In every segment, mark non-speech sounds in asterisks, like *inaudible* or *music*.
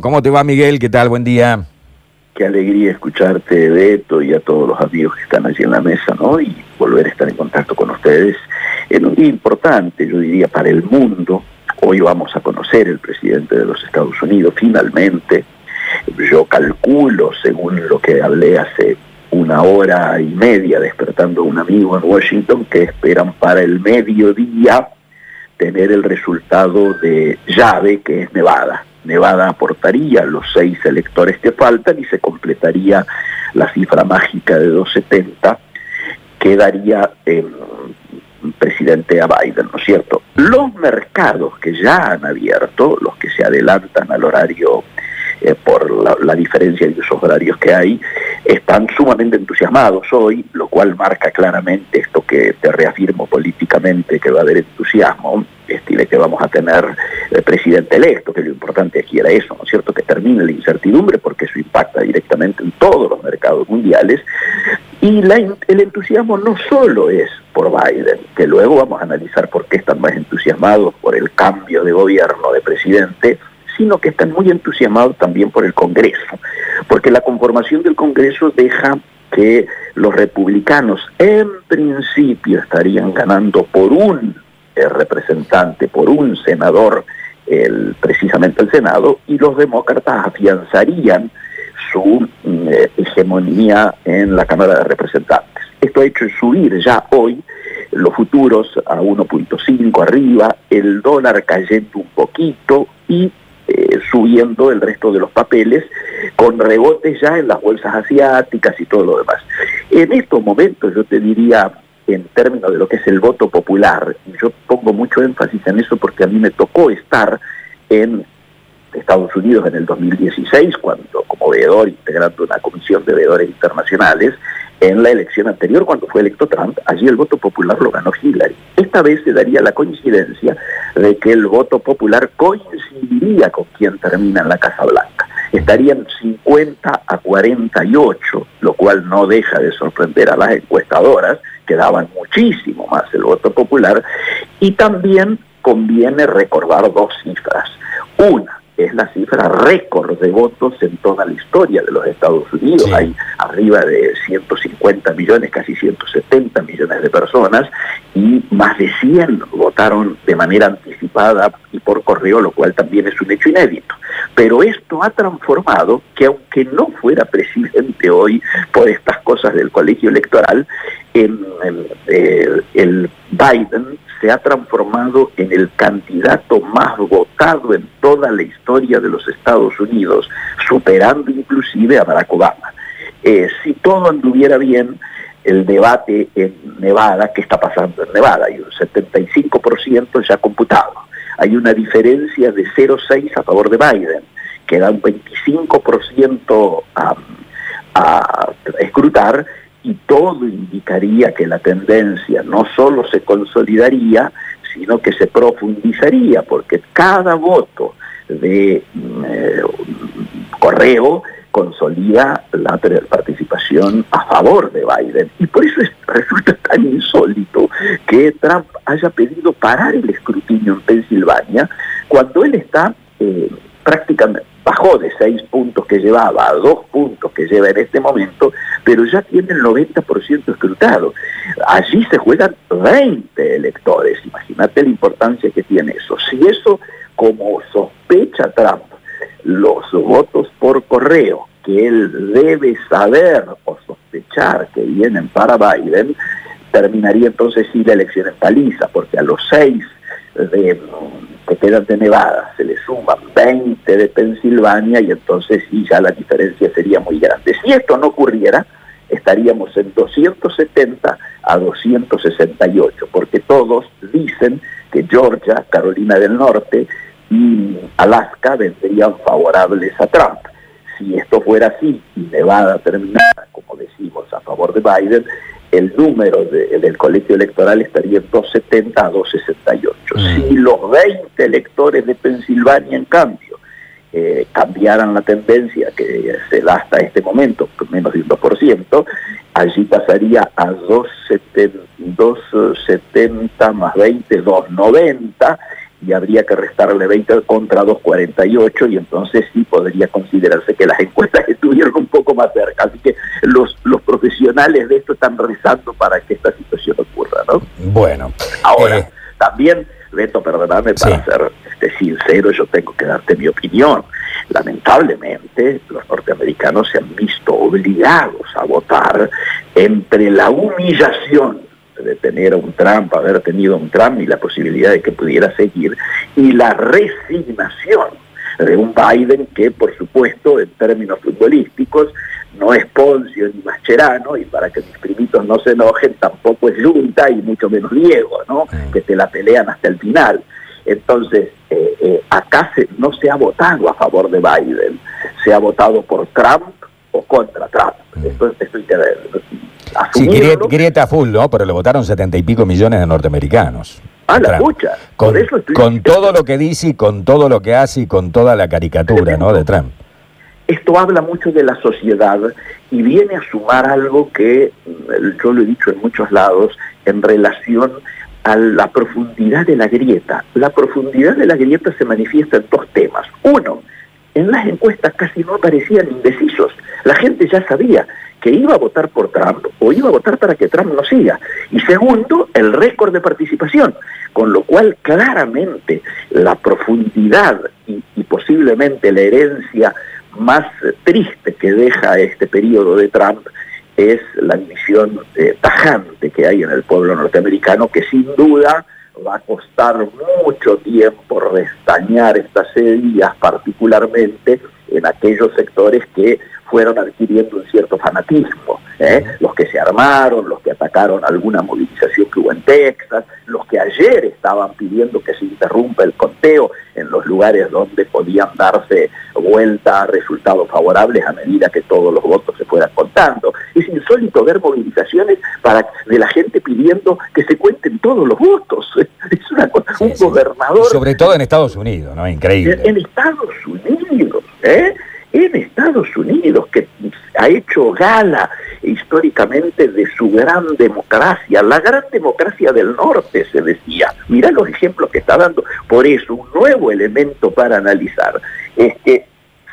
¿Cómo te va, Miguel? ¿Qué tal? Buen día. Qué alegría escucharte, Beto, y a todos los amigos que están allí en la mesa, ¿no? Y volver a estar en contacto con ustedes en un día importante, yo diría, para el mundo. Hoy vamos a conocer el presidente de los Estados Unidos, finalmente. Yo calculo, según lo que hablé hace una hora y media despertando a un amigo en Washington, que esperan para el mediodía tener el resultado de llave, que es Nevada Nevada aportaría los seis electores que faltan y se completaría la cifra mágica de 270 que daría eh, presidente a Biden, ¿no es cierto? Los mercados que ya han abierto, los que se adelantan al horario eh, por la, diferencia de usos horarios que hay, están sumamente entusiasmados hoy, lo cual marca claramente esto que te reafirmo políticamente, que va a haber entusiasmo, estile que vamos a tener el presidente electo, que lo importante aquí era eso, ¿no es cierto?, que termine la incertidumbre, porque eso impacta directamente en todos los mercados mundiales, y el entusiasmo no solo es por Biden, que luego vamos a analizar por qué están más entusiasmados por el cambio de gobierno de presidente, sino que están muy entusiasmados también por el Congreso, porque la conformación del Congreso deja que los republicanos en principio estarían ganando por un eh, representante, por un senador, el, precisamente el Senado, y los demócratas afianzarían su mm, eh, hegemonía en la Cámara de Representantes. Esto ha hecho subir ya hoy los futuros a 1.5 arriba, el dólar cayendo un poquito y eh, subiendo el resto de los papeles con rebotes ya en las bolsas asiáticas y todo lo demás. En estos momentos yo te diría, en términos de lo que es el voto popular, yo pongo mucho énfasis en eso porque a mí me tocó estar en Estados Unidos en el 2016, cuando como veedor integrando una comisión de veedores internacionales, en la elección anterior, cuando fue electo Trump, allí el voto popular lo ganó Hillary. Esta vez se daría la coincidencia de que el voto popular coincidiría con quien termina en la Casa Blanca. Estarían 50 a 48, lo cual no deja de sorprender a las encuestadoras, que daban muchísimo más el voto popular, y también conviene recordar dos cifras. Una, es la cifra récord de votos en toda la historia de los Estados Unidos. Hay arriba de 150 millones, casi 170 millones de personas y más de 100 votaron de manera anticipada y por correo, lo cual también es un hecho inédito. Pero esto ha transformado que aunque no fuera presidente hoy por estas cosas del colegio electoral, el, el Biden se ha transformado en el candidato más votado en toda la historia de los Estados Unidos, superando inclusive a Barack Obama. Eh, si todo anduviera bien, el debate en Nevada, ¿qué está pasando en Nevada? Hay un 75% ya computado. Hay una diferencia de 0,6 a favor de Biden, que da un 25% a, a escrutar y todo indicaría que la tendencia no solo se consolidaría, sino que se profundizaría, porque cada voto de mm, eh, correo consolida la participación a favor de Biden. Y por eso resulta tan insólito que Trump haya pedido parar el escrutinio en Pensilvania cuando él está eh, prácticamente bajó de seis puntos que llevaba a dos puntos que lleva en este momento, pero ya tiene el 90% escrutado. Allí se juegan 20 electores, imagínate la importancia que tiene eso. Si eso, como sospecha Trump, los votos por correo que él debe saber o sospechar que vienen para Biden, terminaría entonces sí la elección en paliza, porque a los seis de que quedan de Nevada, se le suman 20 de Pensilvania y entonces sí ya la diferencia sería muy grande. Si esto no ocurriera, estaríamos en 270 a 268, porque todos dicen que Georgia, Carolina del Norte y Alaska vendrían favorables a Trump. Si esto fuera así y Nevada terminara, como decimos, a favor de Biden, el número del colegio electoral estaría en 270 a 268. Mm. Si los 20 electores de Pensilvania, en cambio, eh, cambiaran la tendencia que se da hasta este momento, menos de un 2%, allí pasaría a 270, 270 más 20, 290, y habría que restarle 20 contra 2,48 y entonces sí podría considerarse que las encuestas *laughs* estuvieron un poco más cerca. Así que los, los profesionales de esto están rezando para que esta situación ocurra, ¿no? Bueno. Ahora, eh, también, Beto, perdóname, para ser este, sincero, yo tengo que darte mi opinión. Lamentablemente, los norteamericanos se han visto obligados a votar entre la humillación de tener a un Trump, haber tenido un Trump y la posibilidad de que pudiera seguir, y la resignación de un Biden que, por supuesto, en términos futbolísticos, no es Poncio ni Mascherano, y para que mis primitos no se enojen, tampoco es Junta y mucho menos Diego, ¿no? Que te la pelean hasta el final. Entonces, eh, eh, acá no se ha votado a favor de Biden, se ha votado por Trump o contra Trump. Esto, esto hay que Sí, grieta, full, ¿no? Pero le votaron setenta y pico millones de norteamericanos. Ah, la lucha. Con, con todo lo que dice y con todo lo que hace y con toda la caricatura, ¿no? De Trump. Esto habla mucho de la sociedad y viene a sumar algo que mm, yo lo he dicho en muchos lados en relación a la profundidad de la grieta. La profundidad de la grieta se manifiesta en dos temas. Uno, en las encuestas casi no aparecían indecisos. La gente ya sabía que iba a votar por Trump o iba a votar para que Trump no siga. Y segundo, el récord de participación, con lo cual claramente la profundidad y, posiblemente la herencia más triste que deja este periodo de Trump es la división eh, tajante que hay en el pueblo norteamericano, que sin duda va a costar mucho tiempo restañar estas heridas, particularmente en aquellos sectores que fueron adquiriendo un cierto fanatismo. ¿eh? Los que se armaron, los que atacaron alguna movilización que hubo en Texas, los que ayer estaban pidiendo que se interrumpa el conteo en los lugares donde podían darse vuelta a resultados favorables a medida que todos los votos se fueran contando. Es insólito ver movilizaciones para, de la gente pidiendo que se cuenten todos los votos. *laughs* Es una cosa, un gobernador... sobre todo en Estados Unidos, ¿no? Increíble. En, en Estados Unidos, ¿eh? en Estados Unidos, que ha hecho gala históricamente de su gran democracia, la gran democracia del norte, se decía. Mirá los ejemplos que está dando. Por eso, un nuevo elemento para analizar es que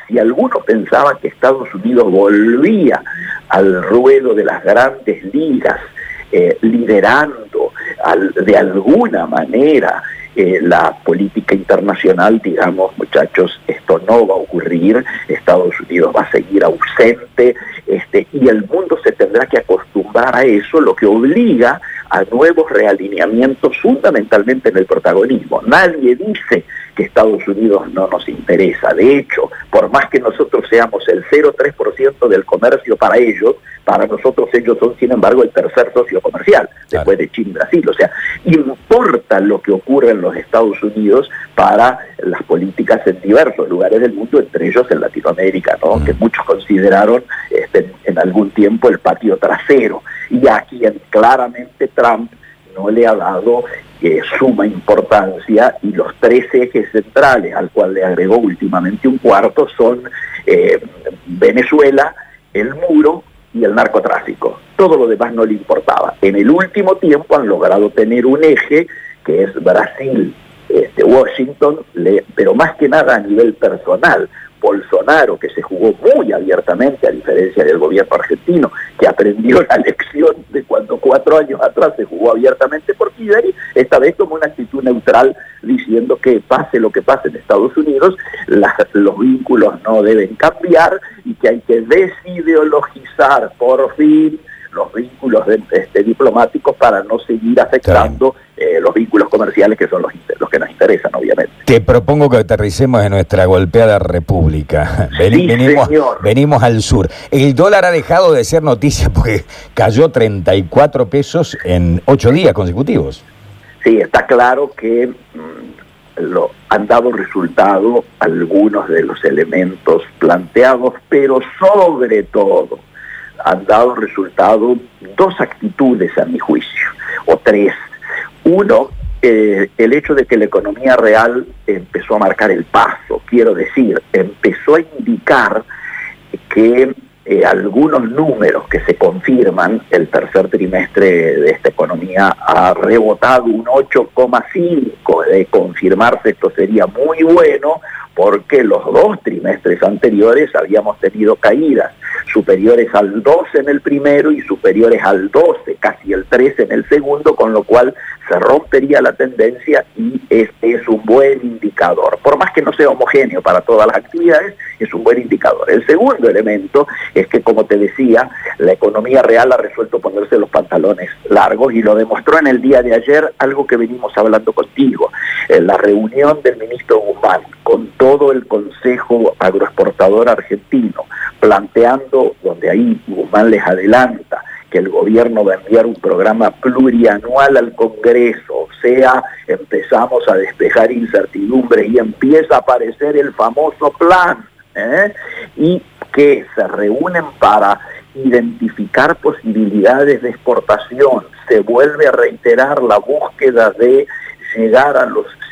si alguno pensaba que Estados Unidos volvía al ruedo de las grandes ligas, eh, liderando de alguna manera eh, la política internacional, digamos, muchachos, esto no va a ocurrir, Estados Unidos va a seguir ausente, este, y el mundo se tendrá que acostumbrar a eso, lo que obliga a nuevos realineamientos fundamentalmente en el protagonismo. Nadie dice que Estados Unidos no nos interesa. De hecho, por más que nosotros seamos el 0,3% del comercio para ellos, para nosotros ellos son, sin embargo, el tercer socio comercial, después de China y Brasil. O sea, importa lo que ocurre en los Estados Unidos para las políticas en diversos lugares del mundo, entre ellos en Latinoamérica, ¿no? Mm. que muchos consideraron este, en algún tiempo el patio trasero. Y a quien claramente Trump no le ha dado eh, suma importancia y los tres ejes centrales al cual le agregó últimamente un cuarto son eh, Venezuela, el muro y el narcotráfico. Todo lo demás no le importaba. En el último tiempo han logrado tener un eje que es Brasil, este, Washington, pero más que nada a nivel personal, Bolsonaro, que se jugó muy abiertamente, a diferencia del gobierno argentino, que aprendió la lección de cuando cuatro años atrás se jugó abiertamente por Hillary, esta vez tomó una actitud neutral diciendo que pase lo que pase en Estados Unidos, los vínculos no deben cambiar y que hay que desideologizar por fin los vínculos este, diplomáticos para no seguir afectando eh, los vínculos comerciales que son los, los que nos interesan, obviamente. Te propongo que aterricemos en nuestra golpeada república. venimos, venimos al sur. El dólar ha dejado de ser noticia porque cayó 34 pesos en ocho días consecutivos. Sí, está claro que mm, lo, han dado resultado algunos de los elementos planteados, pero sobre todo han dado resultado dos actitudes a mi juicio, o tres. Uno, eh, el hecho de que la economía real empezó a marcar el paso, quiero decir, empezó a indicar que eh, algunos números que se confirman, el tercer trimestre de esta economía ha rebotado un 8,5, de confirmarse esto sería muy bueno, porque los dos trimestres anteriores habíamos tenido caídas superiores al 12 en el primero y superiores al 12, casi el 13 en el segundo, con lo cual se rompería la tendencia y este es un buen indicador. Por más que no sea homogéneo para todas las actividades, es un buen indicador. El segundo elemento es que, como te decía, la economía real ha resuelto ponerse los pantalones largos y lo demostró en el día de ayer, algo que venimos hablando contigo, en la reunión del ministro Guzmán con todo el Consejo Agroexportador Argentino, planteando, donde ahí Guzmán les adelanta, que el gobierno va a enviar un programa plurianual al Congreso, o sea, empezamos a despejar incertidumbres y empieza a aparecer el famoso plan, ¿eh? y que se reúnen para identificar posibilidades de exportación, se vuelve a reiterar la búsqueda de llegar a los 100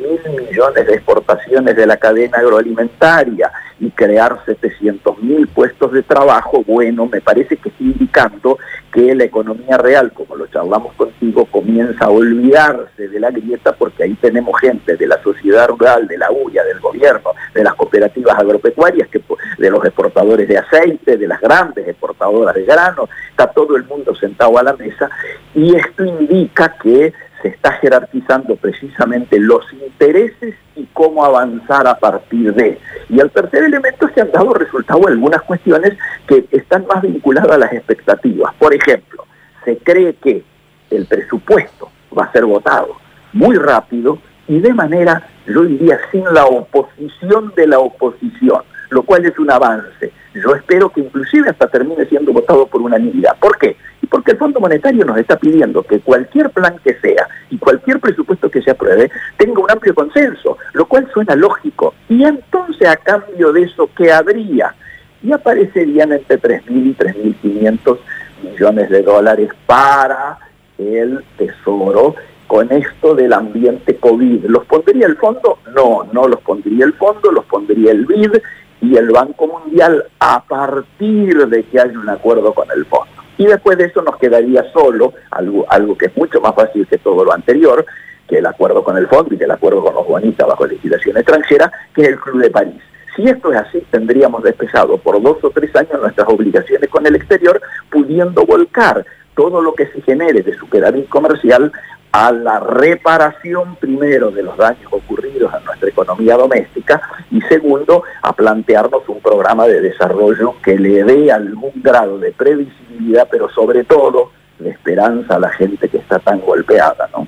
mil millones de exportaciones de la cadena agroalimentaria y crear 700 mil puestos de trabajo, bueno, me parece que está indicando que la economía real, como lo charlamos contigo, comienza a olvidarse de la grieta porque ahí tenemos gente de la sociedad rural, de la UIA, del gobierno, de las cooperativas agropecuarias, que, de los exportadores de aceite, de las grandes exportadoras de grano, está todo el mundo sentado a la mesa y esto indica que se está jerarquizando precisamente los intereses y cómo avanzar a partir de. Y el tercer elemento que han dado resultado algunas cuestiones que están más vinculadas a las expectativas. Por ejemplo, se cree que el presupuesto va a ser votado muy rápido y de manera, yo diría, sin la oposición de la oposición, lo cual es un avance. Yo espero que inclusive hasta termine siendo votado por unanimidad. ¿Por qué? porque el Fondo Monetario nos está pidiendo que cualquier plan que sea y cualquier presupuesto que se apruebe tenga un amplio consenso, lo cual suena lógico. Y entonces a cambio de eso, ¿qué habría? Y aparecerían entre 3.000 y 3.500 millones de dólares para el Tesoro con esto del ambiente COVID. ¿Los pondría el fondo? No, no los pondría el fondo, los pondría el BID y el Banco Mundial a partir de que haya un acuerdo con el fondo. Y después de eso nos quedaría solo algo, algo que es mucho más fácil que todo lo anterior, que el acuerdo con el fondo y que el acuerdo con los bonistas bajo legislación extranjera, que es el Club de París. Si esto es así, tendríamos despejado por dos o tres años nuestras obligaciones con el exterior, pudiendo volcar todo lo que se genere de superávit comercial a la reparación primero de los daños ocurridos a nuestra economía doméstica y segundo a plantearnos un programa de desarrollo que le dé algún grado de previsibilidad, pero sobre todo de esperanza a la gente que está tan golpeada, ¿no?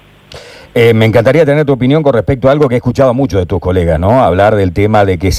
Eh, me encantaría tener tu opinión con respecto a algo que he escuchado mucho de tus colegas, ¿no? Hablar del tema de que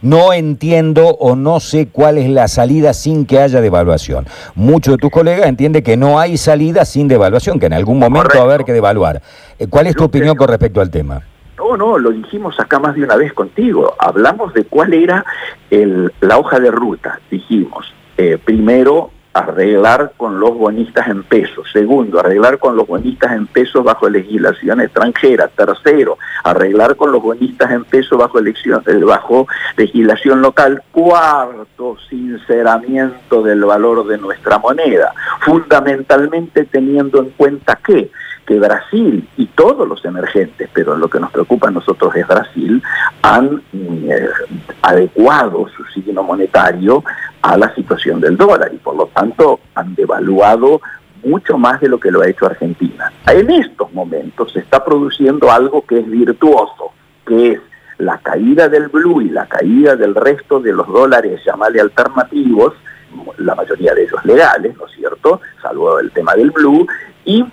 no entiendo o no sé cuál es la salida sin que haya devaluación. Muchos de tus colegas entienden que no hay salida sin devaluación, que en algún momento va a haber que devaluar. Eh, ¿Cuál es tu opinión con respecto al tema? No, no, lo dijimos acá más de una vez contigo. Hablamos de cuál era la hoja de ruta. Dijimos, eh, primero arreglar con los bonistas en pesos. Segundo, arreglar con los bonistas en pesos bajo legislación extranjera. Tercero, arreglar con los bonistas en pesos bajo, eh, bajo legislación local. Cuarto, sinceramiento del valor de nuestra moneda. Fundamentalmente teniendo en cuenta que Brasil y todos los emergentes, pero lo que nos preocupa a nosotros es Brasil, han eh, adecuado su signo monetario a la situación del dólar y por lo tanto han devaluado mucho más de lo que lo ha hecho Argentina. En estos momentos se está produciendo algo que es virtuoso, que es la caída del blue y la caída del resto de los dólares, llamarle alternativos, la mayoría de ellos legales, ¿no es cierto?, salvo el tema del blue, y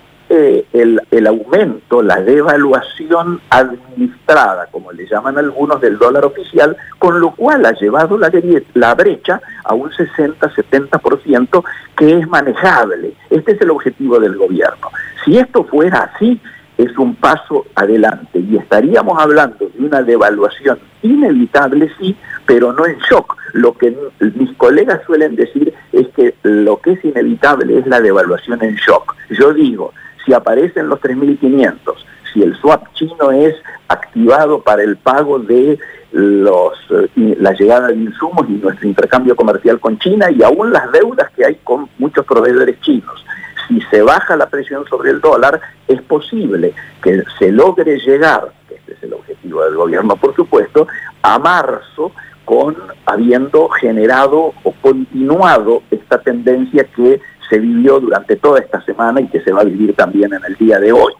el, el, aumento, la devaluación administrada, como le llaman algunos, del dólar oficial, con lo cual ha llevado la, la brecha a un 60-70% que es manejable. Este es el objetivo del gobierno. Si esto fuera así, es un paso adelante y estaríamos hablando de una devaluación inevitable, sí, pero no en shock. Lo que mis colegas suelen decir es que lo que es inevitable es la devaluación en shock. Yo digo, si aparecen los 3.500, si el swap chino es activado para el pago de los, eh, la llegada de insumos y nuestro intercambio comercial con China y aún las deudas que hay con muchos proveedores chinos. Si se baja la presión sobre el dólar, es posible que se logre llegar, este es el objetivo del gobierno por supuesto, a marzo con habiendo generado o continuado esta tendencia que se vivió durante toda esta semana y que se va a vivir también en el día de hoy.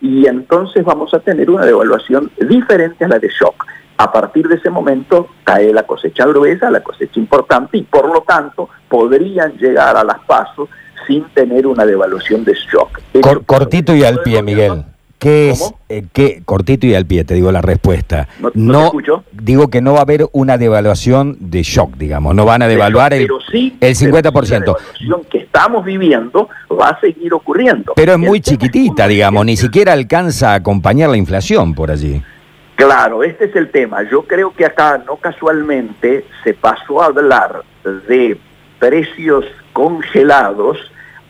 Y entonces vamos a tener una devaluación diferente a la de shock. A partir de ese momento cae la cosecha gruesa, la cosecha importante, y por lo tanto podrían llegar a las pasos sin tener una devaluación de shock. cortito y al pie, Miguel. ¿Qué es, eh, qué, cortito y al pie, te digo la respuesta? No, digo que no va a haber una devaluación de shock, digamos, no van a devaluar el, el 50%. La devaluación que estamos viviendo va a seguir ocurriendo. Pero es muy chiquitita, digamos, ni siquiera alcanza a acompañar la inflación por allí. Claro, este es el tema. Yo creo que acá no casualmente se pasó a hablar de precios congelados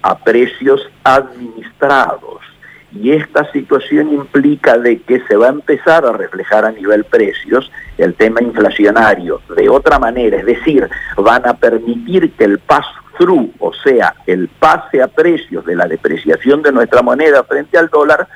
a precios administrados y esta situación implica de que se va a empezar a reflejar a nivel precios el tema inflacionario. De otra manera, es decir, van a permitir que el pass-through, o sea, el pase a precios de la depreciación de nuestra moneda frente al dólar,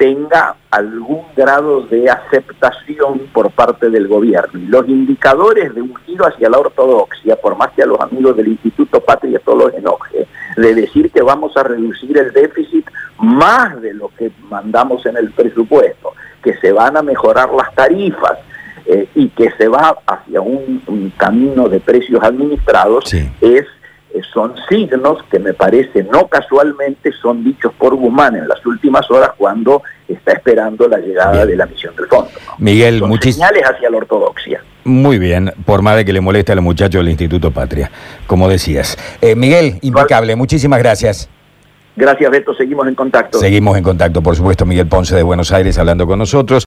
tenga algún grado de aceptación por parte del gobierno. Y los indicadores de un giro hacia la ortodoxia, por más que a los amigos del Instituto Patria todos los enoje, de decir que vamos a reducir el déficit más de lo que mandamos en el presupuesto, que se van a mejorar las tarifas, eh, y que se va hacia un, camino de precios administrados es son signos que me parece no casualmente son dichos por Guzmán en las últimas horas cuando está esperando la llegada de la misión del fondo. Miguel, muchísimas señales hacia la ortodoxia. Muy bien, por más de que le moleste a los muchachos del Instituto Patria, como decías. Eh, Miguel, impecable, muchísimas gracias. Gracias, Beto. Seguimos en contacto. Seguimos en contacto, por supuesto. Miguel Ponce de Buenos Aires hablando con nosotros.